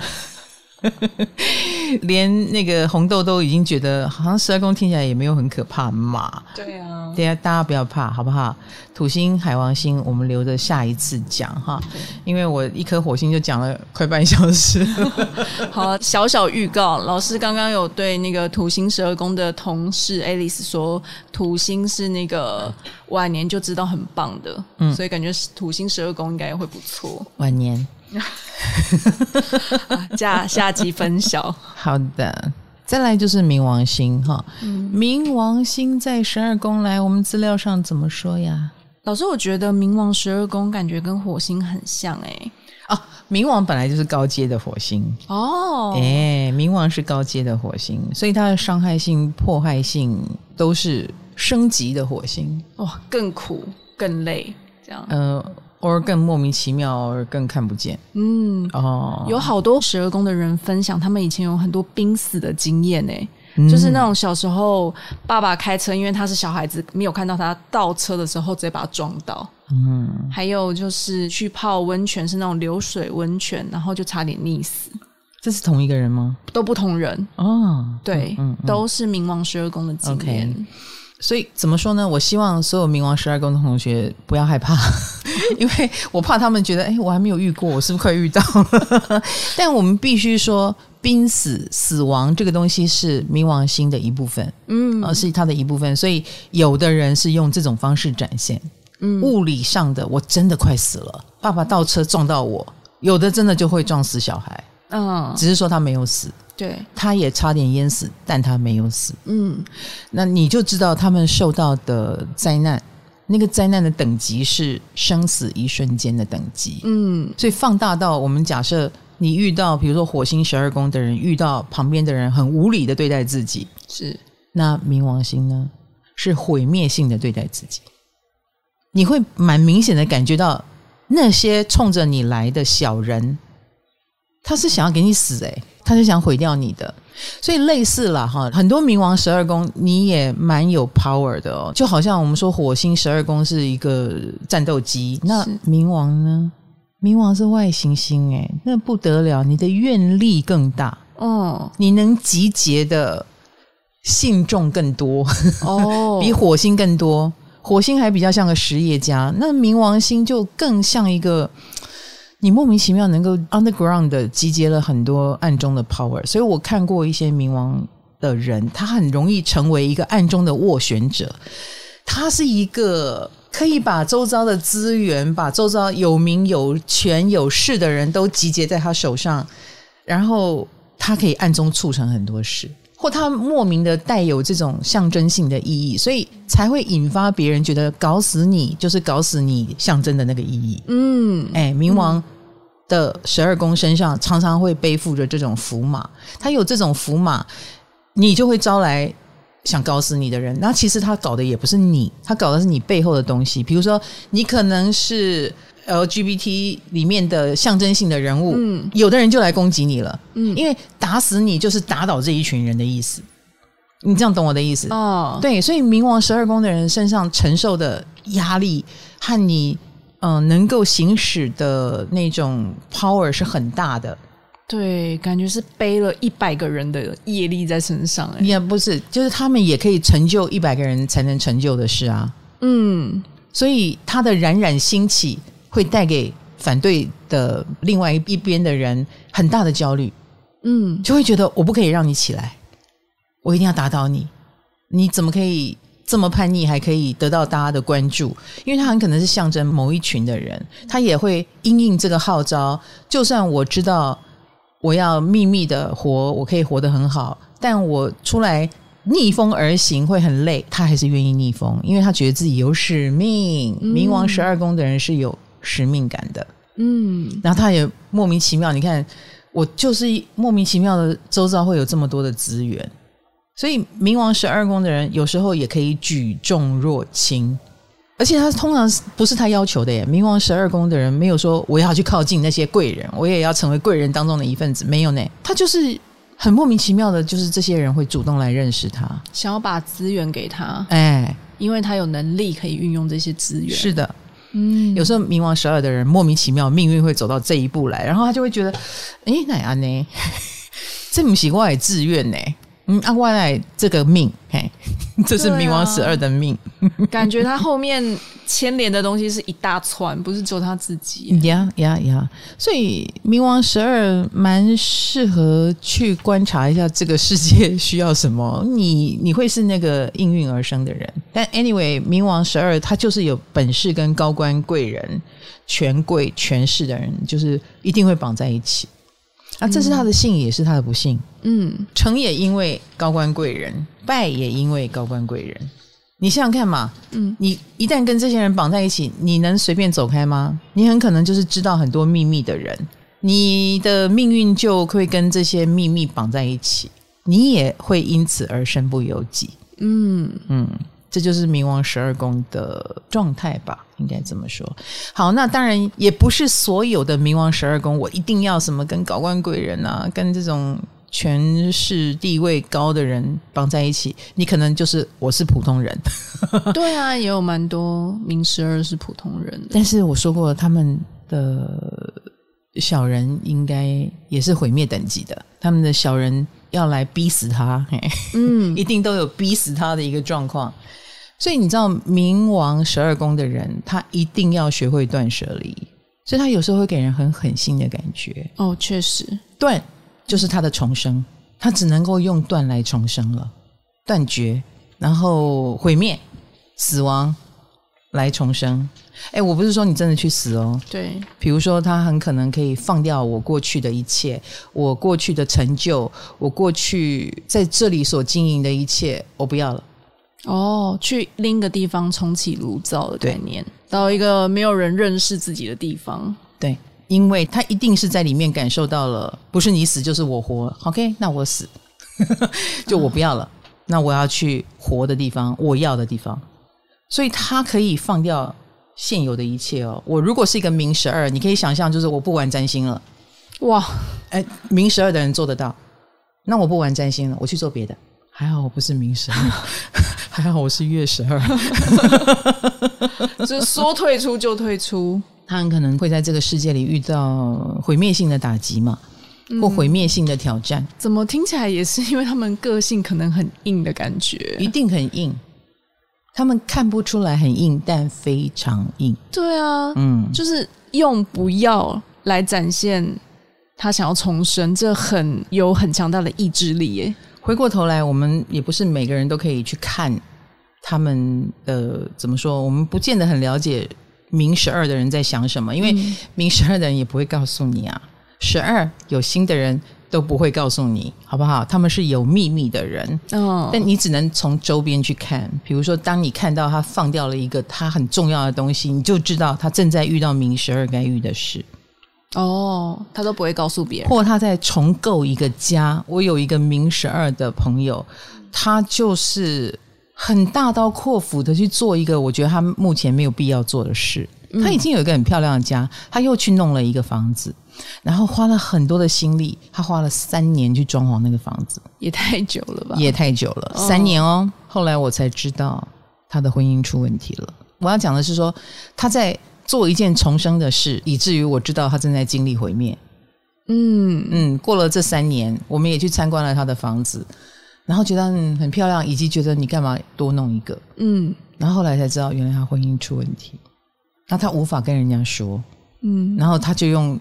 连那个红豆都已经觉得，好像十二宫听起来也没有很可怕嘛。对啊，大家大家不要怕，好不好？土星、海王星，我们留着下一次讲哈。因为我一颗火星就讲了快半小时。好，小小预告，老师刚刚有对那个土星十二宫的同事 Alice 说，土星是那个晚年就知道很棒的，嗯，所以感觉土星十二宫应该也会不错。晚年。下下集分晓。好的，再来就是冥王星哈。嗯、冥王星在十二宫来，我们资料上怎么说呀？老师，我觉得冥王十二宫感觉跟火星很像哎、欸。哦，冥王本来就是高阶的火星哦。哎，冥王是高阶的火星，所以它的伤害性、破坏性都是升级的火星。哇，更苦、更累，这样。嗯、呃。偶尔更莫名其妙，而更看不见。嗯，哦，有好多十二宫的人分享，他们以前有很多濒死的经验呢。嗯、就是那种小时候爸爸开车，因为他是小孩子，没有看到他倒车的时候，直接把他撞到。嗯，还有就是去泡温泉，是那种流水温泉，然后就差点溺死。这是同一个人吗？都不同人哦。对，嗯嗯嗯、都是冥王十二宫的经验。Okay. 所以怎么说呢？我希望所有冥王十二宫的同学不要害怕，因为我怕他们觉得，哎，我还没有遇过，我是不是快遇到了？但我们必须说，濒死、死亡这个东西是冥王星的一部分，嗯，而是它的一部分。所以有的人是用这种方式展现，嗯，物理上的，我真的快死了，爸爸倒车撞到我，有的真的就会撞死小孩，嗯，只是说他没有死。对，他也差点淹死，但他没有死。嗯，那你就知道他们受到的灾难，那个灾难的等级是生死一瞬间的等级。嗯，所以放大到我们假设你遇到，比如说火星十二宫的人遇到旁边的人很无理的对待自己，是那冥王星呢，是毁灭性的对待自己。你会蛮明显的感觉到那些冲着你来的小人，他是想要给你死诶。他是想毁掉你的，所以类似了哈，很多冥王十二宫你也蛮有 power 的哦，就好像我们说火星十二宫是一个战斗机，那冥王呢？冥王是外行星诶，那不得了，你的愿力更大哦，你能集结的信众更多哦，比火星更多，火星还比较像个实业家，那冥王星就更像一个。你莫名其妙能够 underground 的集结了很多暗中的 power，所以我看过一些冥王的人，他很容易成为一个暗中的斡旋者。他是一个可以把周遭的资源，把周遭有名有权有势的人都集结在他手上，然后他可以暗中促成很多事，或他莫名的带有这种象征性的意义，所以才会引发别人觉得搞死你就是搞死你象征的那个意义。嗯，哎，冥王的十二宫身上常常会背负着这种符码，他有这种符码，你就会招来想搞死你的人。那其实他搞的也不是你，他搞的是你背后的东西。比如说，你可能是 LGBT 里面的象征性的人物，嗯，有的人就来攻击你了，嗯，因为打死你就是打倒这一群人的意思。你这样懂我的意思？哦，对，所以冥王十二宫的人身上承受的压力和你嗯、呃、能够行使的那种 power 是很大的。对，感觉是背了一百个人的业力在身上。哎，也不是，就是他们也可以成就一百个人才能成就的事啊。嗯，所以他的冉冉兴起。会带给反对的另外一边的人很大的焦虑，嗯，就会觉得我不可以让你起来，我一定要打倒你，你怎么可以这么叛逆，还可以得到大家的关注？因为他很可能是象征某一群的人，他也会因应这个号召。就算我知道我要秘密的活，我可以活得很好，但我出来逆风而行会很累，他还是愿意逆风，因为他觉得自己有使命。冥王十二宫的人是有。使命感的，嗯，然后他也莫名其妙，你看，我就是莫名其妙的，周遭会有这么多的资源，所以冥王十二宫的人有时候也可以举重若轻，而且他通常不是他要求的耶。冥王十二宫的人没有说我要去靠近那些贵人，我也要成为贵人当中的一份子，没有呢。他就是很莫名其妙的，就是这些人会主动来认识他，想要把资源给他，哎，因为他有能力可以运用这些资源，是的。嗯，有时候冥王十二的人莫名其妙命运会走到这一步来，然后他就会觉得，哎，哪样呢？这不是我的志愿呢。嗯，啊，外来这个命，嘿，这是冥王十二的命。啊、感觉他后面牵连的东西是一大串，不是只有他自己。呀呀呀！所以冥王十二蛮适合去观察一下这个世界需要什么。你 你会是那个应运而生的人。但 anyway，冥王十二他就是有本事跟高官贵人、权贵权势的人，就是一定会绑在一起。啊，这是他的幸，也是他的不幸。嗯，成也因为高官贵人，败也因为高官贵人。你想想看嘛，嗯，你一旦跟这些人绑在一起，你能随便走开吗？你很可能就是知道很多秘密的人，你的命运就会跟这些秘密绑在一起，你也会因此而身不由己。嗯嗯。这就是冥王十二宫的状态吧，应该这么说。好，那当然也不是所有的冥王十二宫，我一定要什么跟高官贵人啊，跟这种权势地位高的人绑在一起，你可能就是我是普通人。对啊，也有蛮多冥十二是普通人，但是我说过，他们的小人应该也是毁灭等级的，他们的小人要来逼死他，嗯，一定都有逼死他的一个状况。所以你知道，冥王十二宫的人，他一定要学会断舍离，所以他有时候会给人很狠心的感觉。哦，确实，断就是他的重生，他只能够用断来重生了，断绝，然后毁灭、死亡来重生。哎，我不是说你真的去死哦，对，比如说他很可能可以放掉我过去的一切，我过去的成就，我过去在这里所经营的一切，我不要了。哦，去另一个地方重启炉灶的概念，到一个没有人认识自己的地方。对，因为他一定是在里面感受到了，不是你死就是我活。OK，那我死，就我不要了。嗯、那我要去活的地方，我要的地方。所以他可以放掉现有的一切哦。我如果是一个明十二，你可以想象，就是我不玩占星了。哇，哎，明十二的人做得到。那我不玩占星了，我去做别的。还好我不是明十二。还好我是月十二，就是说退出就退出。他很可能会在这个世界里遇到毁灭性的打击嘛，或毁灭性的挑战。怎么听起来也是因为他们个性可能很硬的感觉，一定很硬。他们看不出来很硬，但非常硬。对啊，嗯，就是用不要来展现他想要重生，这很有很强大的意志力耶。回过头来，我们也不是每个人都可以去看他们的怎么说，我们不见得很了解明十二的人在想什么，因为明十二的人也不会告诉你啊。十二有心的人都不会告诉你，好不好？他们是有秘密的人，哦，但你只能从周边去看。比如说，当你看到他放掉了一个他很重要的东西，你就知道他正在遇到明十二该遇的事。哦，他都不会告诉别人，或他在重构一个家。我有一个明十二的朋友，他就是很大刀阔斧的去做一个我觉得他目前没有必要做的事。他已经有一个很漂亮的家，他又去弄了一个房子，然后花了很多的心力，他花了三年去装潢那个房子，也太久了吧？也太久了，三年哦。后来我才知道他的婚姻出问题了。我要讲的是说他在。做一件重生的事，以至于我知道他正在经历毁灭。嗯嗯，过了这三年，我们也去参观了他的房子，然后觉得嗯很漂亮，以及觉得你干嘛多弄一个？嗯，然后后来才知道，原来他婚姻出问题，那他无法跟人家说。嗯，然后他就用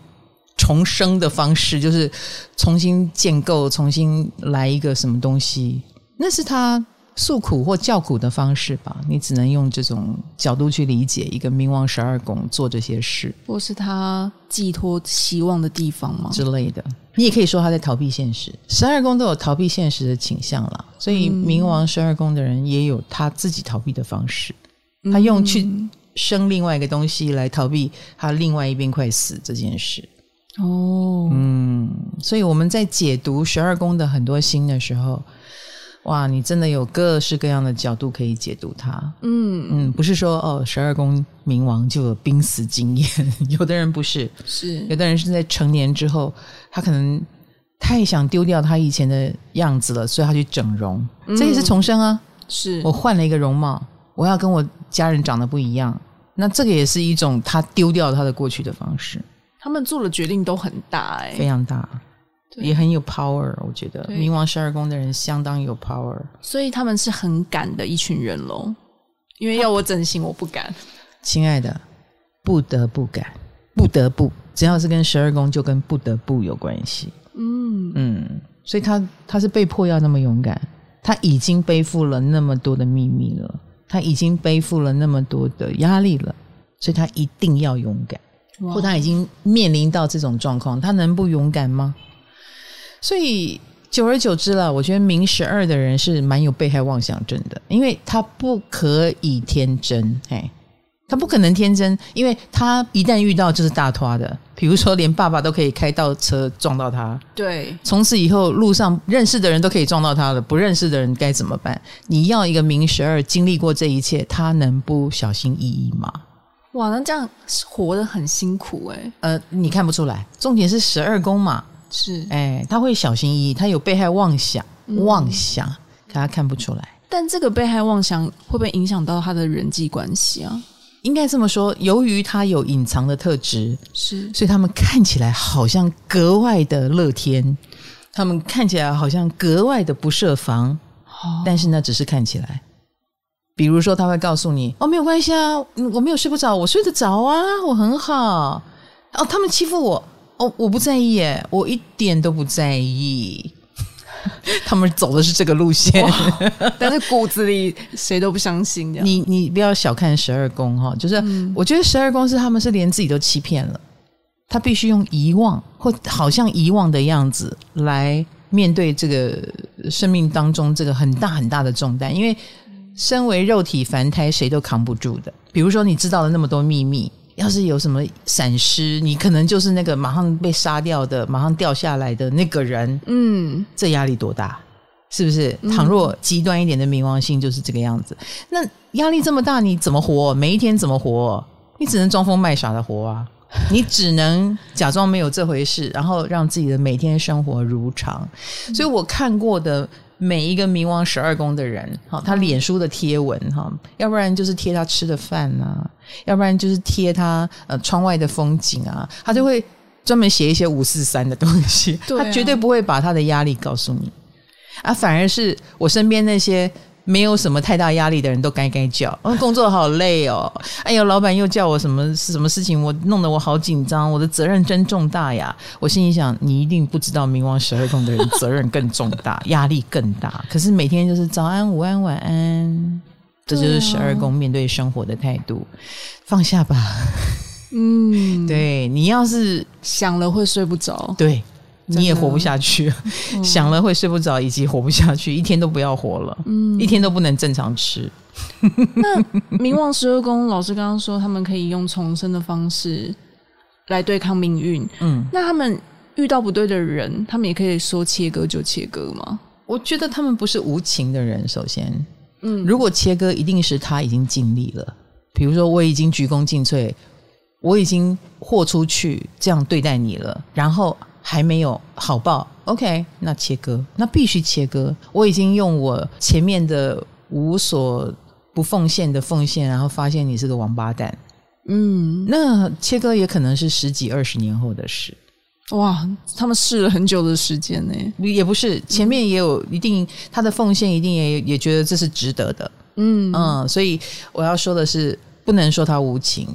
重生的方式，就是重新建构，重新来一个什么东西，那是他。诉苦或叫苦的方式吧，你只能用这种角度去理解一个冥王十二宫做这些事，或是他寄托希望的地方吗？之类的。你也可以说他在逃避现实，十二宫都有逃避现实的倾向啦，所以冥王十二宫的人也有他自己逃避的方式，嗯、他用去生另外一个东西来逃避他另外一边快死这件事。哦，嗯，所以我们在解读十二宫的很多星的时候。哇，你真的有各式各样的角度可以解读它。嗯嗯，不是说哦，十二宫冥王就有濒死经验，有的人不是，是有的人是在成年之后，他可能太想丢掉他以前的样子了，所以他去整容，嗯、这也是重生啊。是我换了一个容貌，我要跟我家人长得不一样，那这个也是一种他丢掉他的过去的方式。他们做的决定都很大、欸，哎，非常大。也很有 power，我觉得。冥王十二宫的人相当有 power，所以他们是很敢的一群人喽。因为要我整形，我不敢。亲爱的，不得不敢，不得不，只要是跟十二宫，就跟不得不有关系。嗯。嗯，所以他他是被迫要那么勇敢，他已经背负了那么多的秘密了，他已经背负了那么多的压力了，所以他一定要勇敢。或他已经面临到这种状况，他能不勇敢吗？所以久而久之了，我觉得明十二的人是蛮有被害妄想症的，因为他不可以天真，嘿，他不可能天真，因为他一旦遇到就是大拖的，比如说连爸爸都可以开倒车撞到他，对，从此以后路上认识的人都可以撞到他了，不认识的人该怎么办？你要一个明十二经历过这一切，他能不小心翼翼吗？哇，那这样活得很辛苦诶。呃，你看不出来，重点是十二宫嘛。是，哎，他会小心翼翼，他有被害妄想，嗯、妄想，可他看不出来。但这个被害妄想会不会影响到他的人际关系啊？应该这么说，由于他有隐藏的特质，是，所以他们看起来好像格外的乐天，他们看起来好像格外的不设防，哦、但是那只是看起来。比如说，他会告诉你：“哦，没有关系啊，我没有睡不着，我睡得着啊，我很好。”哦，他们欺负我，哦，我不在意耶，我一点都不在意。他们走的是这个路线，但是骨子里谁都不相信。你你不要小看十二宫哈，就是我觉得十二宫是他们是连自己都欺骗了，他必须用遗忘或好像遗忘的样子来面对这个生命当中这个很大很大的重担，因为身为肉体凡胎，谁都扛不住的。比如说，你知道了那么多秘密。要是有什么闪失，你可能就是那个马上被杀掉的、马上掉下来的那个人。嗯，这压力多大？是不是？倘若极端一点的冥王星就是这个样子，那压力这么大，你怎么活？每一天怎么活？你只能装疯卖傻的活啊！你只能假装没有这回事，然后让自己的每天生活如常。所以我看过的。每一个冥王十二宫的人，哈，他脸书的贴文，哈，要不然就是贴他吃的饭啊，要不然就是贴他呃窗外的风景啊，他就会专门写一些五四三的东西，他绝对不会把他的压力告诉你，啊，反而是我身边那些。没有什么太大压力的人都该该叫，哦，工作好累哦，哎呦，老板又叫我什么什么事情，我弄得我好紧张，我的责任真重大呀！我心里想，你一定不知道，冥王十二宫的人责任更重大，压力更大。可是每天就是早安、午安、晚安，这就是十二宫面对生活的态度，放下吧。嗯，对，你要是想了会睡不着，对。你也活不下去，嗯、想了会睡不着，以及活不下去，一天都不要活了，嗯、一天都不能正常吃。那冥王十二宫老师刚刚说，他们可以用重生的方式来对抗命运。嗯，那他们遇到不对的人，他们也可以说切割就切割吗？我觉得他们不是无情的人。首先，嗯，如果切割，一定是他已经尽力了。比如说，我已经鞠躬尽瘁，我已经豁出去这样对待你了，然后。还没有好报，OK，那切割，那必须切割。我已经用我前面的无所不奉献的奉献，然后发现你是个王八蛋，嗯，那切割也可能是十几二十年后的事。哇，他们试了很久的时间呢，也不是前面也有一定他的奉献，一定也也觉得这是值得的，嗯。嗯，所以我要说的是，不能说他无情，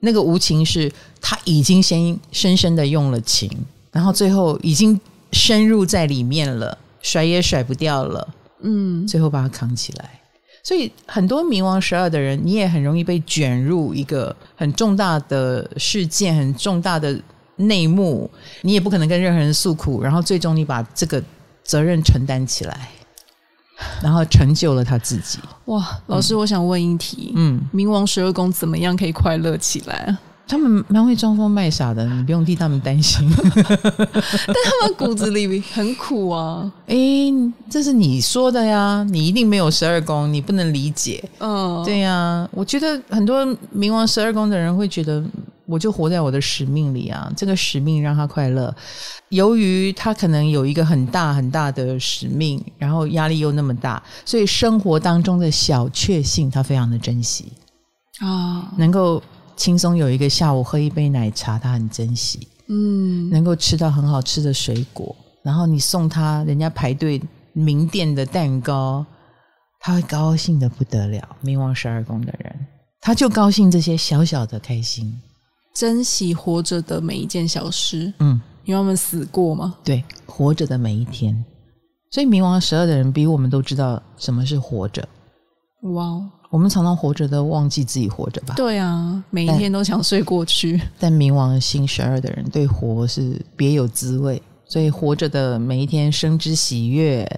那个无情是他已经先深深的用了情。然后最后已经深入在里面了，甩也甩不掉了，嗯，最后把它扛起来。所以很多冥王十二的人，你也很容易被卷入一个很重大的事件、很重大的内幕，你也不可能跟任何人诉苦，然后最终你把这个责任承担起来，然后成就了他自己。哇，老师，我想问一题，嗯，冥王十二宫怎么样可以快乐起来啊？他们蛮会装疯卖傻的，你不用替他们担心。但他们骨子里很苦啊！哎，这是你说的呀，你一定没有十二宫，你不能理解。嗯，对呀，我觉得很多冥王十二宫的人会觉得，我就活在我的使命里啊，这个使命让他快乐。由于他可能有一个很大很大的使命，然后压力又那么大，所以生活当中的小确幸他非常的珍惜啊，能够。轻松有一个下午喝一杯奶茶，他很珍惜。嗯，能够吃到很好吃的水果，然后你送他人家排队名店的蛋糕，他会高兴的不得了。冥王十二宫的人，他就高兴这些小小的开心，珍惜活着的每一件小事。嗯，因为他们死过吗？对，活着的每一天。所以冥王十二的人比我们都知道什么是活着。哇。我们常常活着都忘记自己活着吧？对啊，每一天都想睡过去。但冥王星十二的人对活是别有滋味，所以活着的每一天，生之喜悦，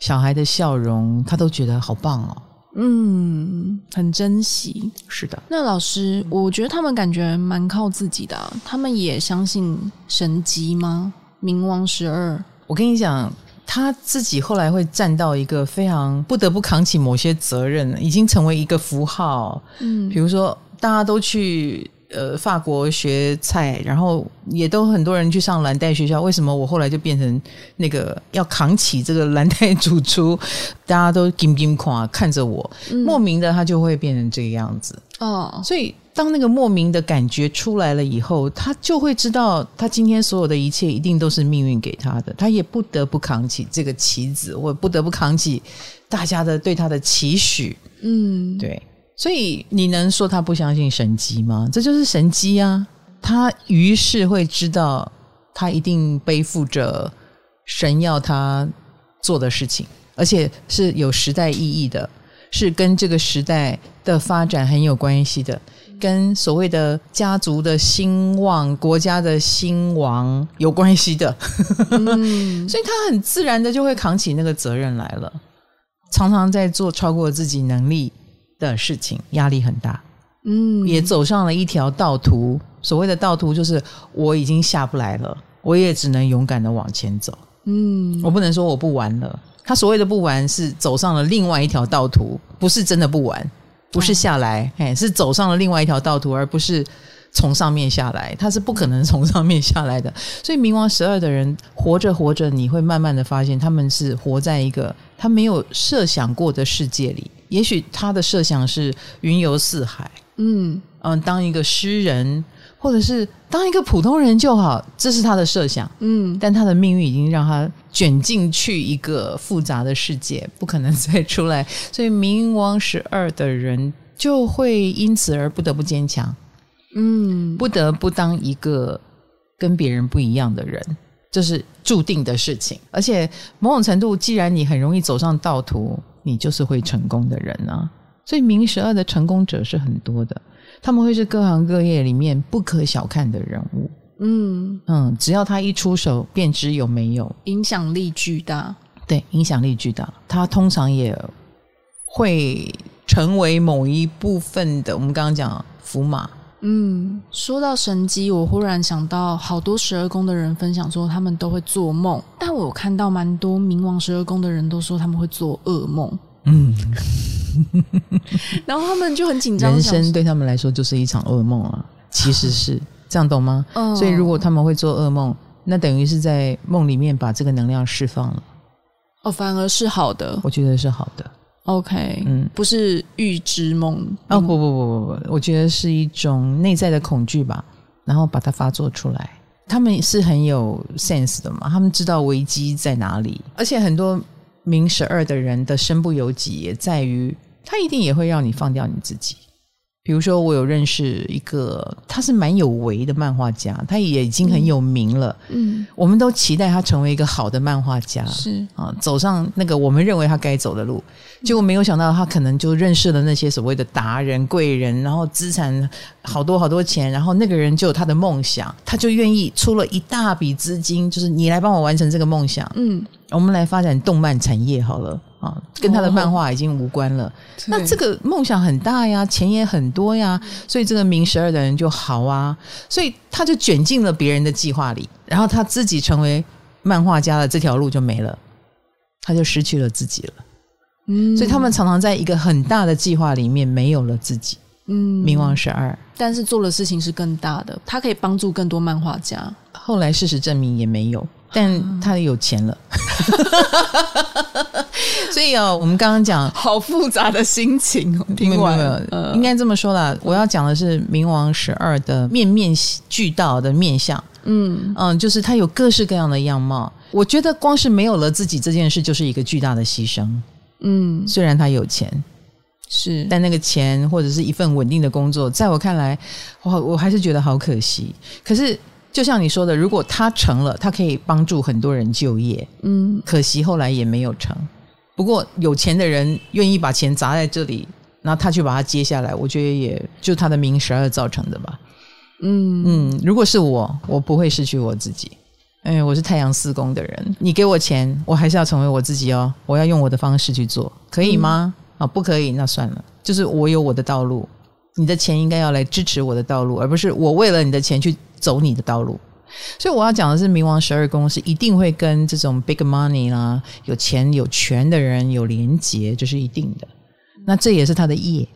小孩的笑容，他都觉得好棒哦。嗯，很珍惜。是的。那老师，我觉得他们感觉蛮靠自己的啊，他们也相信神机吗？冥王十二，我跟你讲。他自己后来会站到一个非常不得不扛起某些责任，已经成为一个符号。嗯，比如说大家都去呃法国学菜，然后也都很多人去上蓝带学校。为什么我后来就变成那个要扛起这个蓝带主厨？大家都金金夸看着我，嗯、莫名的他就会变成这个样子哦。所以当那个莫名的感觉出来了以后，他就会知道他今天所有的一切一定都是命运给他的，他也不得不扛起这个棋子，或不得不扛起大家的对他的期许。嗯，对。所以你能说他不相信神机吗？这就是神机啊！他于是会知道，他一定背负着神要他做的事情，而且是有时代意义的，是跟这个时代的发展很有关系的，跟所谓的家族的兴旺、国家的兴亡有关系的。嗯，所以他很自然的就会扛起那个责任来了，常常在做超过自己能力的事情压力很大，嗯，也走上了一条道途。所谓的道途，就是我已经下不来了，我也只能勇敢的往前走。嗯，我不能说我不玩了。他所谓的不玩，是走上了另外一条道途，不是真的不玩，不是下来，哎，是走上了另外一条道途，而不是从上面下来。他是不可能从上面下来的。所以冥王十二的人活着活着，你会慢慢的发现，他们是活在一个他没有设想过的世界里。也许他的设想是云游四海，嗯。嗯，当一个诗人，或者是当一个普通人就好，这是他的设想，嗯，但他的命运已经让他卷进去一个复杂的世界，不可能再出来，所以冥王十二的人就会因此而不得不坚强，嗯，不得不当一个跟别人不一样的人，这是注定的事情，而且某种程度，既然你很容易走上道途。你就是会成功的人啊！所以明十二的成功者是很多的，他们会是各行各业里面不可小看的人物。嗯嗯，只要他一出手，便知有没有，影响力巨大。对，影响力巨大，他通常也会成为某一部分的。我们刚刚讲符码。嗯，说到神机，我忽然想到，好多十二宫的人分享说，他们都会做梦。但我看到蛮多冥王十二宫的人都说他们会做噩梦。嗯，然后他们就很紧张。人生对他们来说就是一场噩梦啊，其实是这样，懂吗？嗯。所以如果他们会做噩梦，那等于是在梦里面把这个能量释放了。哦，反而是好的。我觉得是好的。OK，嗯，不是预知梦哦，不不不不不，我觉得是一种内在的恐惧吧，然后把它发作出来。他们是很有 sense 的嘛，他们知道危机在哪里，而且很多明十二的人的身不由己，也在于他一定也会让你放掉你自己。比如说，我有认识一个，他是蛮有为的漫画家，他也已经很有名了。嗯，我们都期待他成为一个好的漫画家，是啊，走上那个我们认为他该走的路。结果没有想到，他可能就认识了那些所谓的达人、贵人，然后资产好多好多钱，然后那个人就有他的梦想，他就愿意出了一大笔资金，就是你来帮我完成这个梦想。嗯，我们来发展动漫产业好了。啊，跟他的漫画已经无关了。哦、那这个梦想很大呀，钱也很多呀，所以这个名十二的人就好啊，所以他就卷进了别人的计划里，然后他自己成为漫画家的这条路就没了，他就失去了自己了。嗯，所以他们常常在一个很大的计划里面没有了自己。嗯，冥王十二，但是做的事情是更大的，他可以帮助更多漫画家。后来事实证明也没有。但他有钱了，所以哦，我们刚刚讲 好复杂的心情，听完了，呃、应该这么说啦。我要讲的是冥王十二的面面俱到的面相，嗯嗯，就是他有各式各样的样貌。我觉得光是没有了自己这件事，就是一个巨大的牺牲。嗯，虽然他有钱，是，但那个钱或者是一份稳定的工作，在我看来，我我还是觉得好可惜。可是。就像你说的，如果他成了，他可以帮助很多人就业。嗯，可惜后来也没有成。不过有钱的人愿意把钱砸在这里，然后他去把它接下来，我觉得也就他的名十二造成的吧。嗯嗯，如果是我，我不会失去我自己。因为我是太阳四宫的人，你给我钱，我还是要成为我自己哦。我要用我的方式去做，可以吗？啊、不可以，那算了。就是我有我的道路，你的钱应该要来支持我的道路，而不是我为了你的钱去。走你的道路，所以我要讲的是，冥王十二宫是一定会跟这种 big money 啦、有钱有权的人有连结，这是一定的。那这也是他的业。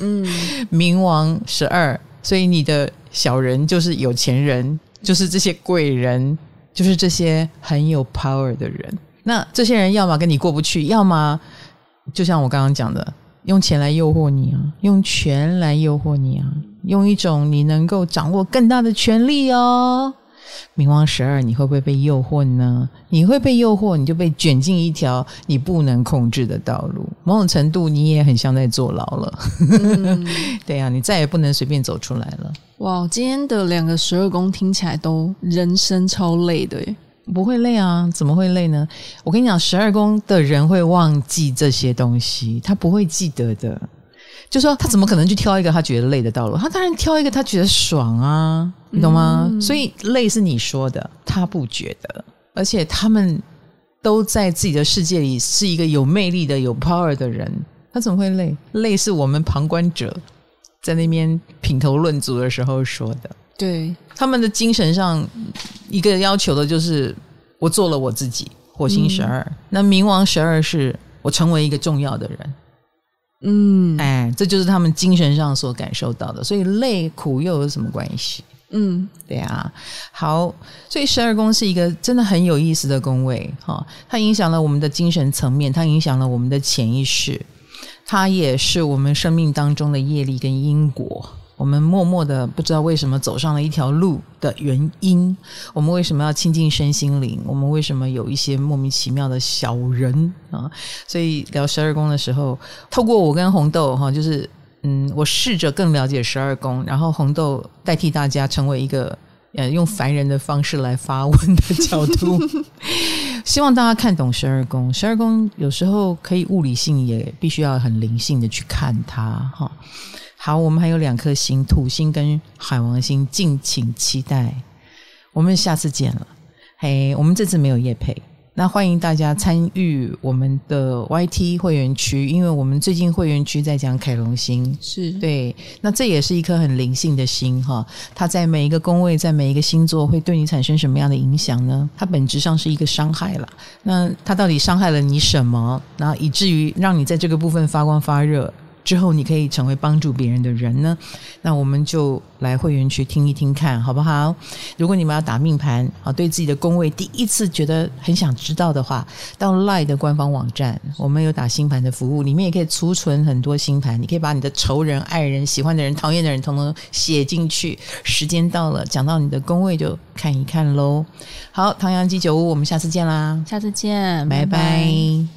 嗯，冥王十二所以你的小人就是有钱人，就是这些贵人，就是这些很有 power 的人。那这些人要么跟你过不去，要么就像我刚刚讲的，用钱来诱惑你啊，用权来诱惑你啊，用一种你能够掌握更大的权利哦。冥王十二，你会不会被诱惑呢？你会被诱惑，你就被卷进一条你不能控制的道路。某种程度，你也很像在坐牢了。嗯、对啊，你再也不能随便走出来了。哇，今天的两个十二宫听起来都人生超累的耶。不会累啊？怎么会累呢？我跟你讲，十二宫的人会忘记这些东西，他不会记得的。就说他怎么可能去挑一个他觉得累的道路？他当然挑一个他觉得爽啊，你懂吗？嗯、所以累是你说的，他不觉得。而且他们都在自己的世界里是一个有魅力的、有 power 的人，他怎么会累？累是我们旁观者在那边品头论足的时候说的。对，他们的精神上一个要求的就是我做了我自己。火星十二，嗯、那冥王十二是我成为一个重要的人。嗯，哎，这就是他们精神上所感受到的，所以累苦又有什么关系？嗯，对啊。好，所以十二宫是一个真的很有意思的宫位，哈、哦，它影响了我们的精神层面，它影响了我们的潜意识，它也是我们生命当中的业力跟因果。我们默默的不知道为什么走上了一条路的原因，我们为什么要亲近身心灵？我们为什么有一些莫名其妙的小人啊？所以聊十二宫的时候，透过我跟红豆哈，就是嗯，我试着更了解十二宫，然后红豆代替大家成为一个呃用凡人的方式来发问的角度，希望大家看懂十二宫。十二宫有时候可以物理性，也必须要很灵性的去看它哈。好，我们还有两颗星，土星跟海王星，敬请期待。我们下次见了。嘿，我们这次没有夜配，那欢迎大家参与我们的 YT 会员区，因为我们最近会员区在讲凯龙星，是对。那这也是一颗很灵性的星哈，它在每一个宫位，在每一个星座会对你产生什么样的影响呢？它本质上是一个伤害了。那它到底伤害了你什么？然后以至于让你在这个部分发光发热？之后你可以成为帮助别人的人呢，那我们就来会员区听一听看好不好？如果你们要打命盘啊，对自己的宫位第一次觉得很想知道的话，到 LINE 的官方网站，我们有打星盘的服务，里面也可以储存很多星盘，你可以把你的仇人、爱人、喜欢的人、讨厌的人，统统写进去。时间到了，讲到你的宫位就看一看喽。好，唐阳鸡酒屋，我们下次见啦！下次见，拜拜。拜拜。